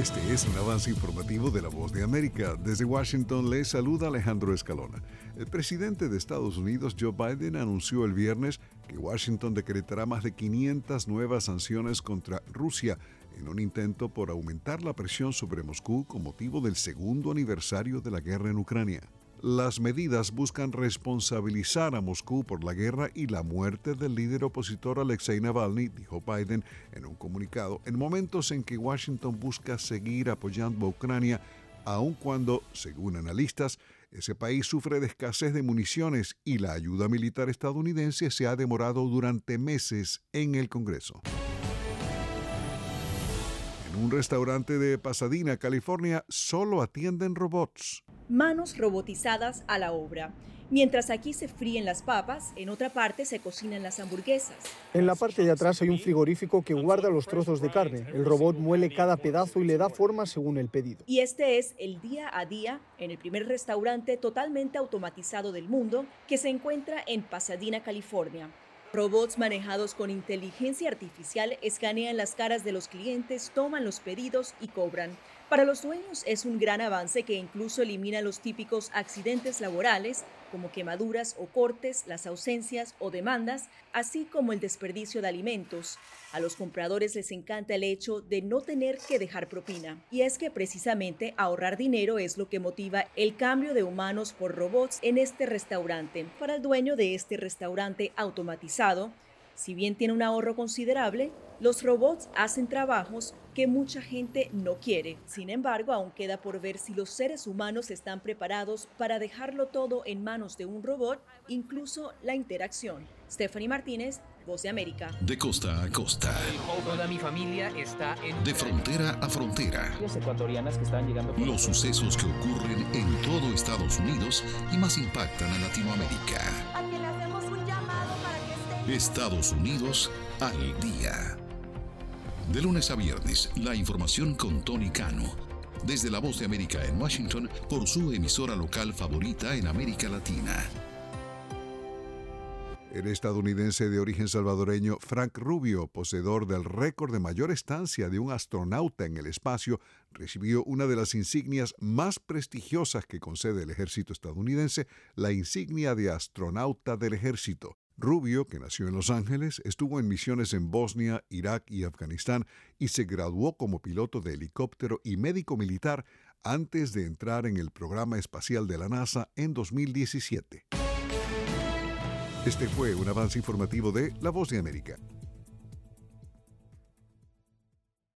Este es un avance informativo de la Voz de América. Desde Washington le saluda Alejandro Escalona. El presidente de Estados Unidos, Joe Biden, anunció el viernes que Washington decretará más de 500 nuevas sanciones contra Rusia en un intento por aumentar la presión sobre Moscú con motivo del segundo aniversario de la guerra en Ucrania. Las medidas buscan responsabilizar a Moscú por la guerra y la muerte del líder opositor Alexei Navalny, dijo Biden en un comunicado, en momentos en que Washington busca seguir apoyando a Ucrania, aun cuando, según analistas, ese país sufre de escasez de municiones y la ayuda militar estadounidense se ha demorado durante meses en el Congreso. En un restaurante de Pasadena, California, solo atienden robots manos robotizadas a la obra. Mientras aquí se fríen las papas, en otra parte se cocinan las hamburguesas. En la parte de atrás hay un frigorífico que guarda los trozos de carne. El robot muele cada pedazo y le da forma según el pedido. Y este es el día a día en el primer restaurante totalmente automatizado del mundo que se encuentra en Pasadena, California. Robots manejados con inteligencia artificial escanean las caras de los clientes, toman los pedidos y cobran. Para los dueños es un gran avance que incluso elimina los típicos accidentes laborales como quemaduras o cortes, las ausencias o demandas, así como el desperdicio de alimentos. A los compradores les encanta el hecho de no tener que dejar propina. Y es que precisamente ahorrar dinero es lo que motiva el cambio de humanos por robots en este restaurante. Para el dueño de este restaurante automatizado, si bien tiene un ahorro considerable, los robots hacen trabajos que mucha gente no quiere. Sin embargo, aún queda por ver si los seres humanos están preparados para dejarlo todo en manos de un robot, incluso la interacción. Stephanie Martínez, Voz de América. De costa a costa. Toda mi familia está en... De frontera a frontera. ecuatorianas que están llegando... Los sucesos que ocurren en todo Estados Unidos y más impactan a Latinoamérica. Estados Unidos al día. De lunes a viernes, la información con Tony Cano. Desde La Voz de América en Washington por su emisora local favorita en América Latina. El estadounidense de origen salvadoreño Frank Rubio, poseedor del récord de mayor estancia de un astronauta en el espacio, recibió una de las insignias más prestigiosas que concede el ejército estadounidense, la insignia de astronauta del ejército. Rubio, que nació en Los Ángeles, estuvo en misiones en Bosnia, Irak y Afganistán y se graduó como piloto de helicóptero y médico militar antes de entrar en el programa espacial de la NASA en 2017. Este fue un avance informativo de La Voz de América.